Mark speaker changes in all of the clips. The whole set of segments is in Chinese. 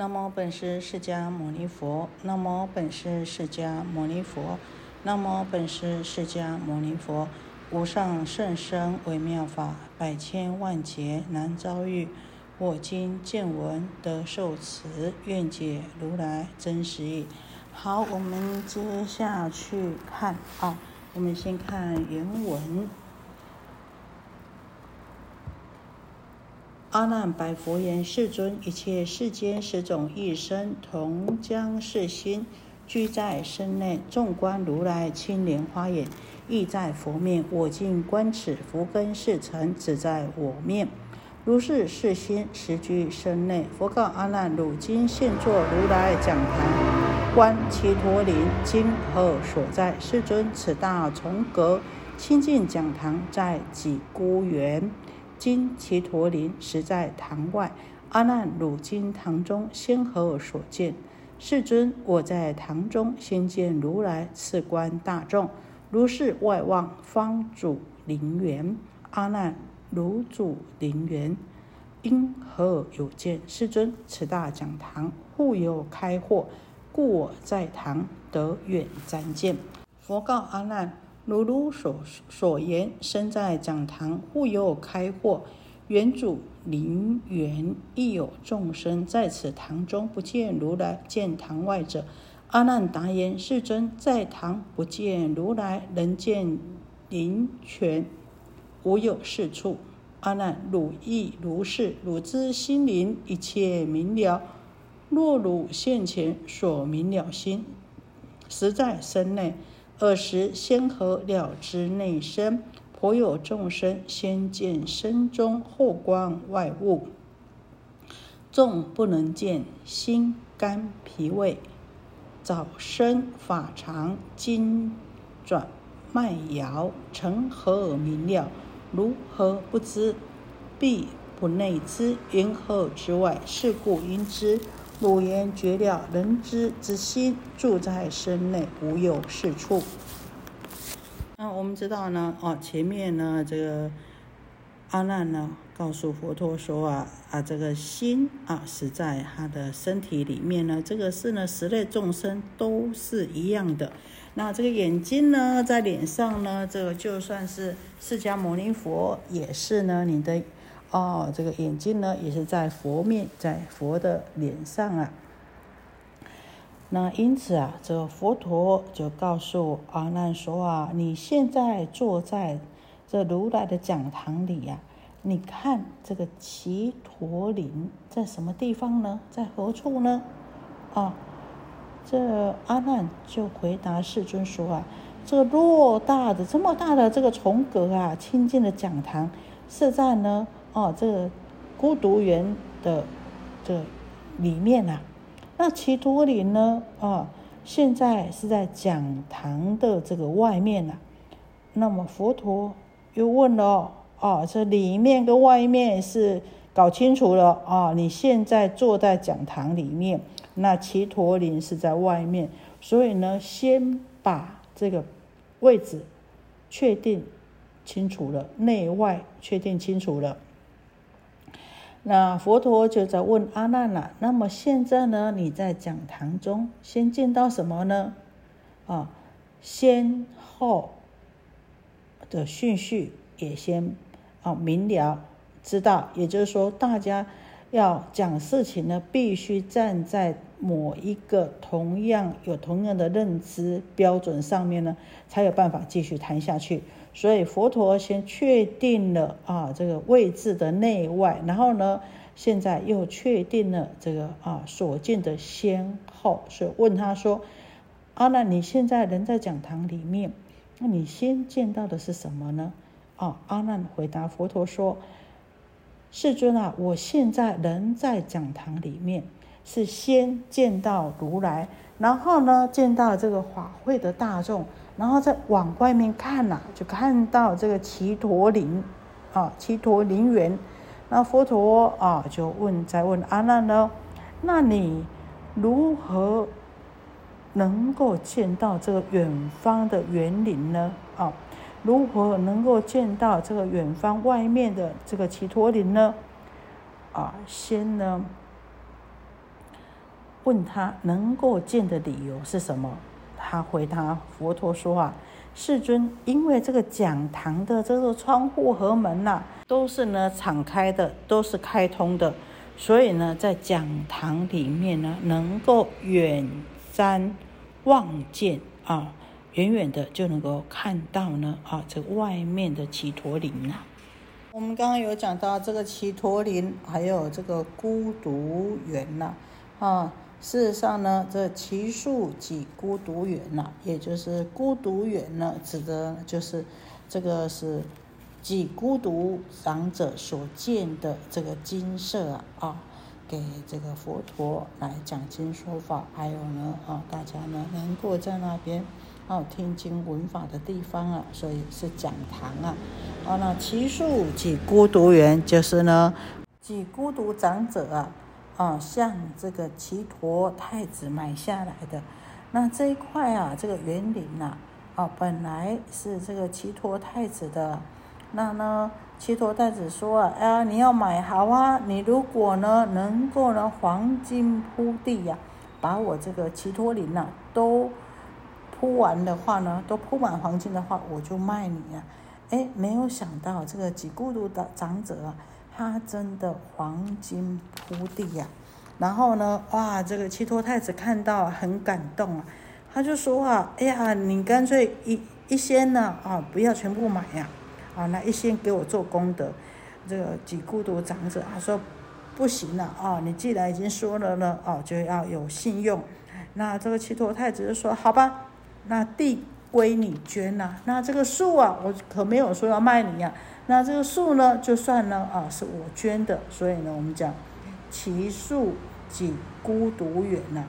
Speaker 1: 那么本师释迦牟尼佛。那么本师释迦牟尼佛。那么本师释迦牟尼佛。无上甚深微妙法，百千万劫难遭遇。我今见闻得受持，愿解如来真实义。好，我们接下去看啊，我们先看原文。阿难白佛言：“世尊，一切世间十种异生，同将是心，居在身内。纵观如来青莲花眼，亦在佛面。我今观此佛根是尘，只在我面。如是是心，实居身内。佛告阿难：汝今现作如来讲坛，观其陀林，今何所在？世尊，此大重阁，清净讲堂，在己孤园。”今其陀林实在堂外，阿难，汝今堂中先何所见？世尊，我在堂中先见如来次观大众，如是外望方主林园。阿难，汝主林园，因何有见？世尊，此大讲堂互有开阔，故我在堂得远瞻见。佛告阿难。如如所所言，身在讲堂，互有开阔；原主林园亦有众生在此堂中不见如来，见堂外者。阿难答言：世尊，在堂不见如来，能见灵泉，无有是处。阿难，汝亦如是，汝知心灵一切明了。若汝现前所明了心，实在身内。尔时先何了知内身？颇有众生先见身中，后观外物。众不能见心肝脾胃，早生法常经转脉摇，成何而明了？如何不知？必不内知，云何之外？是故应知。汝言绝了，人之之心住在身内，无有是处。那我们知道呢，哦，前面呢，这个阿难呢，告诉佛陀说啊，啊，这个心啊，是在他的身体里面呢。这个是呢，十类众生都是一样的。那这个眼睛呢，在脸上呢，这个就算是释迦牟尼佛，也是呢，你的。哦，这个眼睛呢，也是在佛面，在佛的脸上啊。那因此啊，这佛陀就告诉阿难说啊，你现在坐在这如来的讲堂里呀，你看这个奇陀林在什么地方呢？在何处呢？啊，这阿难就回答世尊说啊，这偌大的、这么大的这个重阁啊，清净的讲堂是在呢。哦，这个孤独园的这里面呐，那奇陀林呢？啊，现在是在讲堂的这个外面呐。那么佛陀又问了：哦，这里面跟外面是搞清楚了啊？你现在坐在讲堂里面，那奇陀林是在外面，所以呢，先把这个位置确定清楚了，内外确定清楚了。那佛陀就在问阿难了。那么现在呢？你在讲堂中先见到什么呢？啊，先后的顺序也先啊明了知道。也就是说，大家要讲事情呢，必须站在某一个同样有同样的认知标准上面呢，才有办法继续谈下去。所以佛陀先确定了啊这个位置的内外，然后呢，现在又确定了这个啊所见的先后，所以问他说：“阿难，你现在人在讲堂里面，那你先见到的是什么呢？”啊，阿难回答佛陀说：“世尊啊，我现在人在讲堂里面，是先见到如来，然后呢，见到这个法会的大众。”然后再往外面看呐，就看到这个奇陀林，啊，奇陀林园。那佛陀啊，就问，再问阿难呢，那你如何能够见到这个远方的园林呢？啊，如何能够见到这个远方外面的这个奇陀林呢？啊，先呢，问他能够见的理由是什么？他回答佛陀说啊，世尊，因为这个讲堂的这个窗户和门呐，都是呢敞开的，都是开通的，所以呢，在讲堂里面呢，能够远瞻望见啊，远远的就能够看到呢啊，这外面的祇陀林呐。我们刚刚有讲到这个祇陀林，还有这个孤独园呐，啊，事实上呢，这奇树即孤独园呐，也就是孤独园呢，指的就是这个是即孤独长者所建的这个金色啊，啊，给这个佛陀来讲经说法，还有呢，啊，大家呢能够在那边。哦，听经闻法的地方啊，所以是讲堂啊。啊，那奇树即孤独园，就是呢，即孤独长者啊，啊，向这个齐陀太子买下来的。那这一块啊，这个园林呐，啊，本来是这个齐陀太子的。那呢，齐陀太子说啊，哎，你要买好啊，你如果呢能够呢黄金铺地呀，把我这个齐陀林呐都。铺完的话呢，都铺满黄金的话，我就卖你啊！哎，没有想到这个几孤独的长者啊，他真的黄金铺地呀。然后呢，哇，这个七托太子看到很感动啊，他就说啊，哎呀，你干脆一一先呢啊，不要全部买呀，啊，那一先给我做功德。这个几孤独长者他说不行了啊，你既然已经说了呢，哦，就要有信用。那这个七托太子就说好吧。那地归你捐呐，那这个树啊，我可没有说要卖你呀。那这个树呢，就算呢啊，是我捐的，所以呢，我们讲奇树即孤独园呐。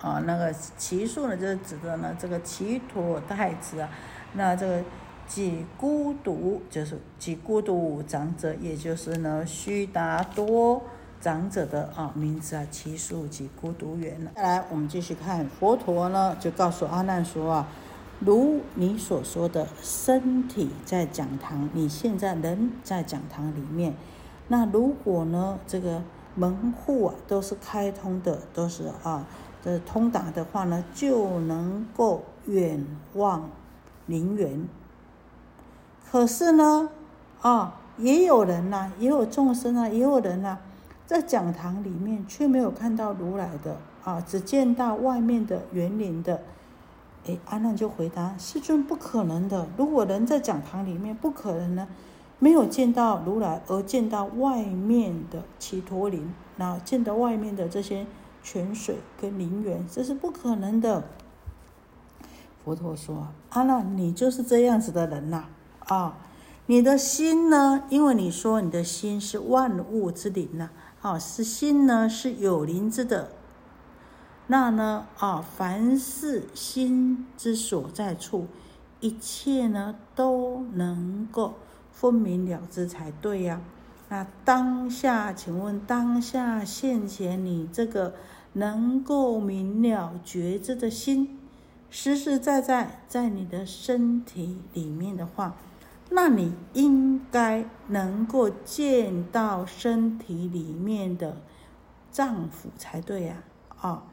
Speaker 1: 啊，那个奇树呢，就是指的呢这个奇陀太子啊。那这个即孤独，就是即孤独长者，也就是呢须达多。长者的啊名字啊，奇树及孤独园了。再来，我们继续看佛陀呢，就告诉阿难说啊，如你所说的身体在讲堂，你现在人在讲堂里面，那如果呢这个门户啊都是开通的，都是啊这通达的话呢，就能够远望灵园。可是呢啊，也有人呐，也有众生啊，也有人呐。在讲堂里面却没有看到如来的啊，只见到外面的园林的。哎，阿难就回答：世尊不可能的。如果人在讲堂里面，不可能呢，没有见到如来，而见到外面的奇陀林，那见到外面的这些泉水跟林园，这是不可能的。佛陀说：阿难，你就是这样子的人呐，啊，你的心呢？因为你说你的心是万物之灵呐。啊，是心呢是有灵之的，那呢啊，凡是心之所在处，一切呢都能够分明了之才对呀。那当下，请问当下现前你这个能够明了觉知的心，实实在在在你的身体里面的话。那你应该能够见到身体里面的脏腑才对呀，啊，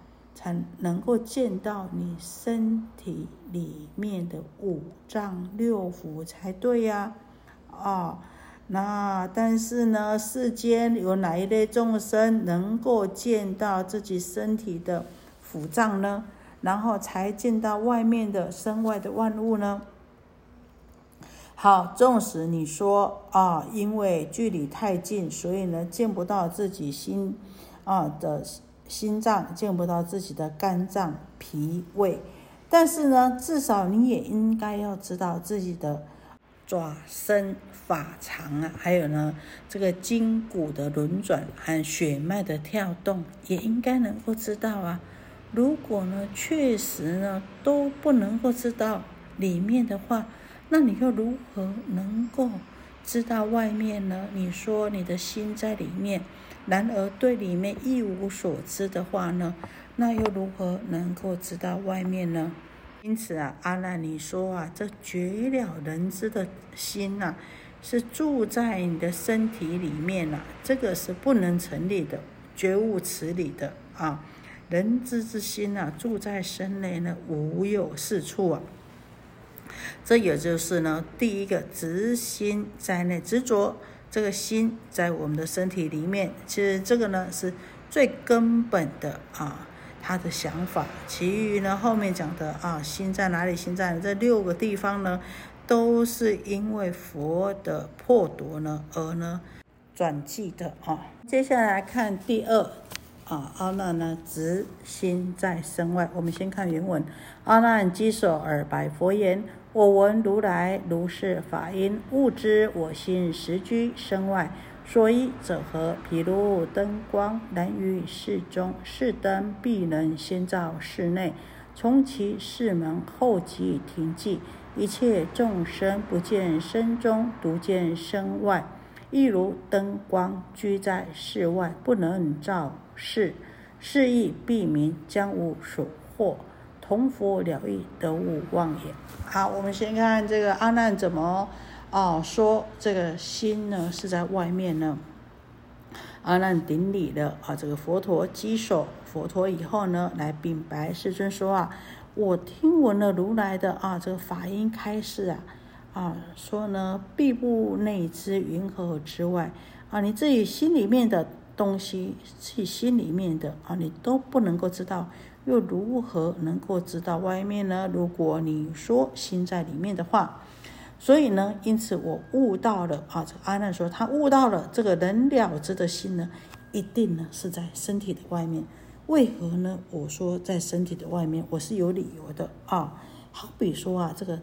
Speaker 1: 才能够见到你身体里面的五脏六腑才对呀，啊，那但是呢，世间有哪一类众生能够见到自己身体的腑脏呢？然后才见到外面的身外的万物呢？好，纵使你说啊，因为距离太近，所以呢见不到自己心啊的心脏，见不到自己的肝脏、脾胃，但是呢，至少你也应该要知道自己的爪身法肠啊，还有呢这个筋骨的轮转和血脉的跳动，也应该能够知道啊。如果呢确实呢都不能够知道里面的话，那你又如何能够知道外面呢？你说你的心在里面，然而对里面一无所知的话呢？那又如何能够知道外面呢？因此啊，阿难，你说啊，这绝了人知的心呐，是住在你的身体里面呐，这个是不能成立的，绝无此理的啊。人之之心啊，住在身内呢，无有是处啊。这也就是呢，第一个执心在内，执着这个心在我们的身体里面。其实这个呢是最根本的啊，他的想法。其余呢后面讲的啊，心在哪里？心在这六个地方呢，都是因为佛的破夺呢而呢转记的啊。接下来看第二。啊，阿难呢，执心在身外。我们先看原文：阿难稽首而白佛言：“我闻如来如是法音，悟知我心实居身外。所以者何？譬如灯光燃于室中，是灯必能先照室内，从其室门后即停寂。一切众生不见身中，独见身外。亦如灯光居在室外，不能照。”室，是亦必名将无所获，同佛了义，得无妄也。好，我们先看这个阿难怎么啊说这个心呢是在外面呢？阿难顶礼了啊，这个佛陀稽首佛陀以后呢，来禀白世尊说啊，我听闻了如来的啊这个法音开示啊啊说呢，必不内知云何之外啊，你自己心里面的。东西自己心里面的啊，你都不能够知道，又如何能够知道外面呢？如果你说心在里面的话，所以呢，因此我悟到了啊。这个阿难说他悟到了这个人了知的心呢，一定呢是在身体的外面。为何呢？我说在身体的外面，我是有理由的啊。好比说啊，这个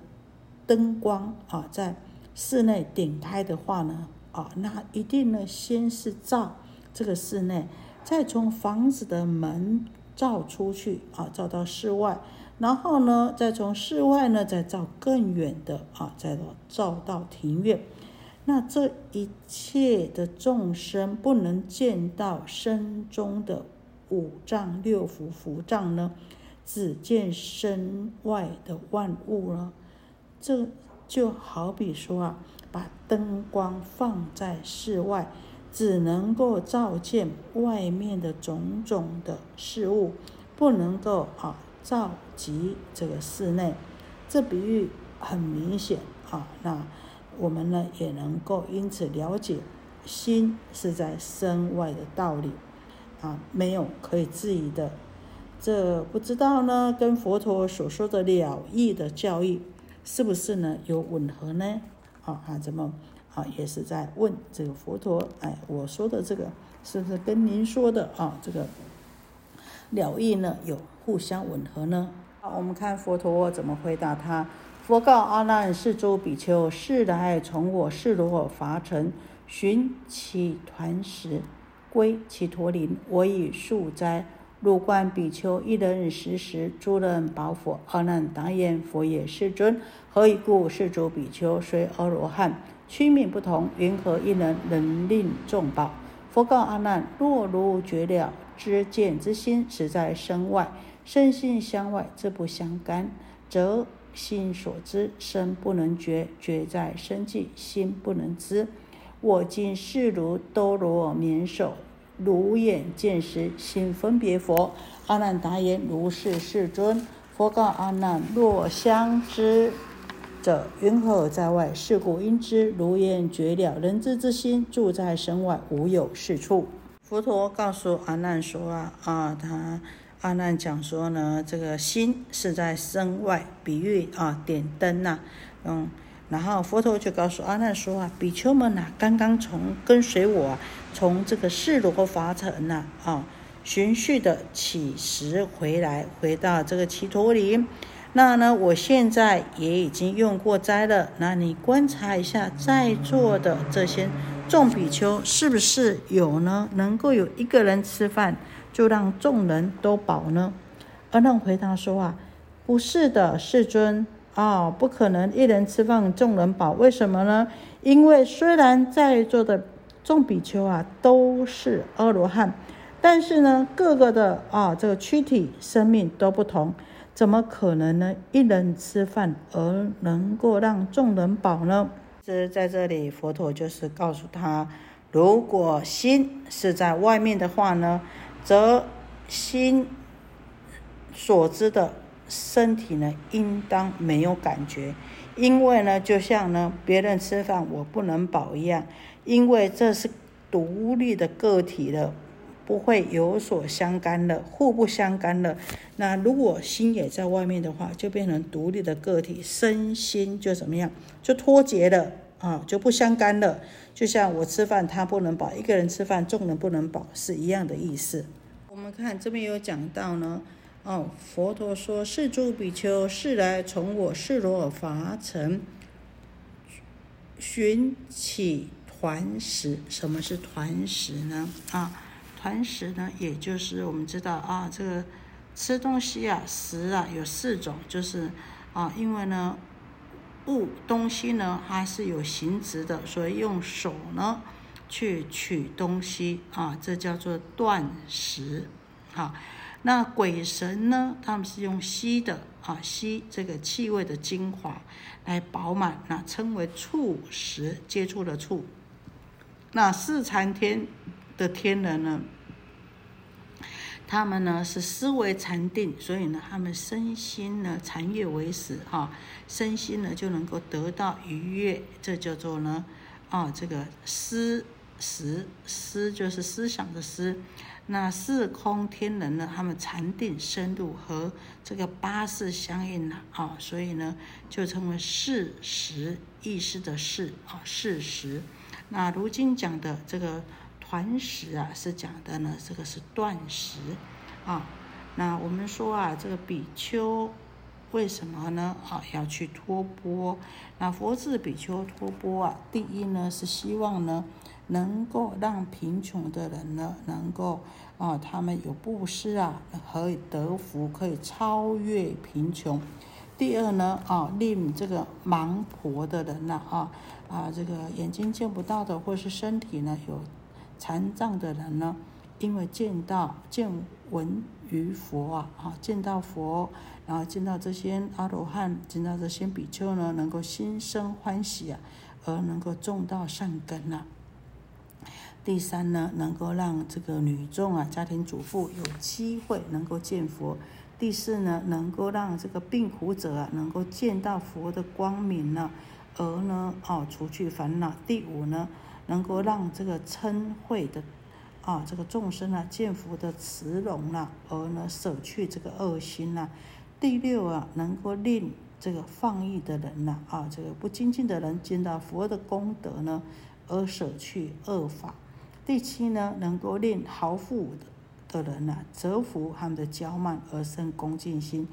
Speaker 1: 灯光啊，在室内点开的话呢，啊，那一定呢先是照。这个室内，再从房子的门照出去啊，照到室外，然后呢，再从室外呢，再照更远的啊，再到照到庭院。那这一切的众生不能见到身中的五脏六腑腑脏呢，只见身外的万物了。这就好比说啊，把灯光放在室外。只能够照见外面的种种的事物，不能够啊照及这个室内。这比喻很明显啊，那我们呢也能够因此了解心是在身外的道理啊，没有可以质疑的。这不知道呢，跟佛陀所说的了义的教义是不是呢有吻合呢？啊啊，怎么？啊，也是在问这个佛陀，哎，我说的这个是不是跟您说的啊？这个了义呢，有互相吻合呢？好，我们看佛陀怎么回答他。佛告阿难：世诸比丘，是来从我示罗伐城，寻其团时，归其陀林。我以树斋，入观比丘一人食时，诸人饱佛。阿难答言：佛也，世尊。何以故？世诸比丘虽阿罗汉。区命不同，云何一人能令众宝？佛告阿难：若如觉了知见之心，实在身外，身心相外，这不相干，则心所知，身不能觉；觉在身际，心不能知。我今是如多罗绵手，如眼见时，心分别佛。阿难答言：如是，世尊。佛告阿难：若相知。者云何在外？是故应知如言绝了，人之之心住在身外，无有是处。佛陀告诉阿难说啊啊，他阿难讲说呢，这个心是在身外，比喻啊点灯呐，嗯，然后佛陀就告诉阿难说啊，比丘们呐，刚刚从跟随我从这个世罗法城呐啊，循序的起时回来，回到这个奇陀林。那呢？我现在也已经用过斋了。那你观察一下，在座的这些众比丘是不是有呢？能够有一个人吃饭，就让众人都饱呢？阿难回答说：“啊，不是的，世尊啊，不可能一人吃饭，众人饱。为什么呢？因为虽然在座的众比丘啊都是阿罗汉，但是呢，各个的啊这个躯体生命都不同。”怎么可能呢？一人吃饭而能够让众人饱呢？是在这里，佛陀就是告诉他，如果心是在外面的话呢，则心所知的身体呢，应当没有感觉，因为呢，就像呢别人吃饭我不能饱一样，因为这是独立的个体的。不会有所相干了，互不相干了。那如果心也在外面的话，就变成独立的个体，身心就怎么样？就脱节了啊，就不相干了。就像我吃饭，他不能饱；一个人吃饭，众人不能饱，是一样的意思。我们看这边有讲到呢，哦，佛陀说：“是诸比丘，是来从我世罗法城寻起团食。什么是团食呢？啊？”团食呢，也就是我们知道啊，这个吃东西啊，食啊有四种，就是啊，因为呢物东西呢还是有形质的，所以用手呢去取东西啊，这叫做断食。好，那鬼神呢，他们是用吸的啊，吸这个气味的精华来饱满，那称为触食，接触的触。那四禅天。的天人呢，他们呢是思维禅定，所以呢，他们身心呢禅悦为始哈，身心呢就能够得到愉悦，这叫做呢，啊，这个思思思就是思想的思。那四空天人呢，他们禅定深入和这个八识相应了啊，所以呢就称为事实意识的事啊，事实。那如今讲的这个。团食啊，是讲的呢，这个是断食啊。那我们说啊，这个比丘为什么呢？啊，要去托钵。那佛制比丘托钵啊，第一呢是希望呢，能够让贫穷的人呢，能够啊，他们有布施啊，可以得福，可以超越贫穷。第二呢，啊，令这个盲婆的人呢，啊啊，这个眼睛见不到的，或是身体呢有。残障的人呢，因为见到见闻于佛啊，啊，见到佛，然后见到这些阿罗汉，见到这些比丘呢，能够心生欢喜啊，而能够种到善根啊。第三呢，能够让这个女众啊，家庭主妇有机会能够见佛。第四呢，能够让这个病苦者啊，能够见到佛的光明呢，而呢，哦，除去烦恼。第五呢。能够让这个称慧的啊，这个众生啊，见佛的慈容啊，而呢舍去这个恶心呐。第六啊，能够令这个放逸的人呐，啊，这个不精进的人见到佛的功德呢，而舍去恶法。第七呢，能够令豪富的的人呐，折服他们的骄慢而生恭敬心。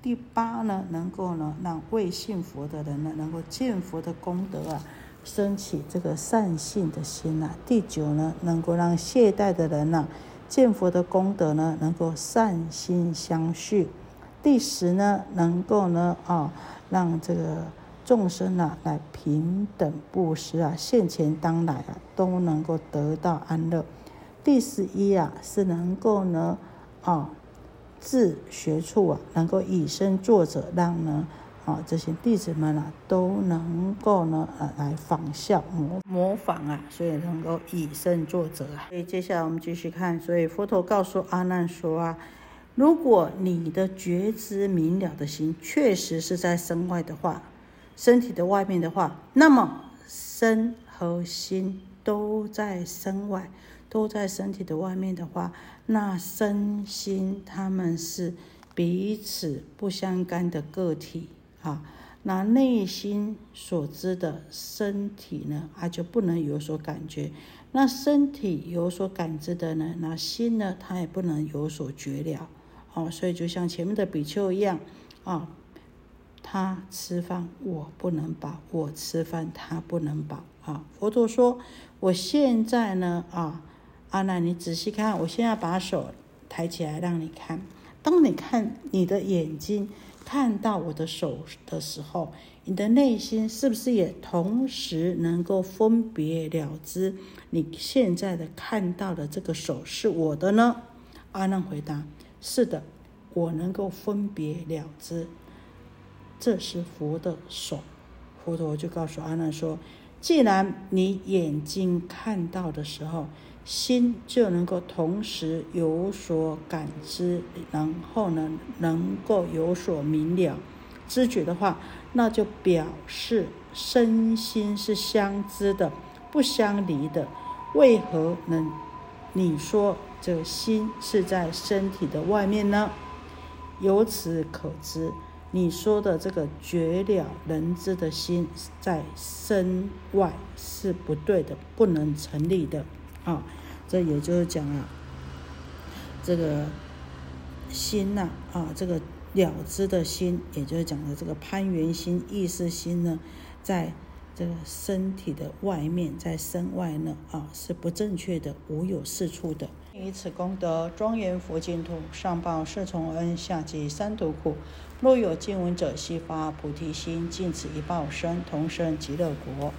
Speaker 1: 第八呢，能够呢让未信佛的人呢，能够见佛的功德啊。升起这个善性的心呐。第九呢，能够让懈怠的人呐，见佛的功德呢，能够善心相续。第十呢，能够呢啊，让这个众生呐来平等布施啊，现前当来啊，都能够得到安乐。第十一啊，是能够呢啊，自学处啊，能够以身作则，让呢。啊，这些弟子们啊，都能够呢，呃，来仿效模模仿啊，所以能够以身作则啊。所以接下来我们继续看，所以佛陀告诉阿难说啊，如果你的觉知明了的心确实是在身外的话，身体的外面的话，那么身和心都在身外，都在身体的外面的话，那身心他们是彼此不相干的个体。啊，那内心所知的身体呢，它就不能有所感觉；那身体有所感知的呢，那心呢，它也不能有所觉了。哦，所以就像前面的比丘一样，啊，他吃饭我不能饱，我吃饭他不能饱。啊，佛陀说，我现在呢，啊，阿难，你仔细看，我现在把手抬起来让你看，当你看你的眼睛。看到我的手的时候，你的内心是不是也同时能够分别了知你现在的看到的这个手是我的呢？阿难回答：是的，我能够分别了知，这是佛的手。佛陀就告诉阿难说：既然你眼睛看到的时候，心就能够同时有所感知，然后呢，能够有所明了知觉的话，那就表示身心是相知的，不相离的。为何能你说这心是在身体的外面呢？由此可知。你说的这个绝了人知的心在身外是不对的，不能成立的啊！这也就是讲啊，这个心呐啊，这个了知的心，也就是讲的这个攀缘心、意识心呢，在这个身体的外面，在身外呢啊，是不正确的，无有是处的。以此功德，庄严佛净土，上报四重恩，下济三途苦。若有见闻者，悉发菩提心，尽此一报身，同生极乐国。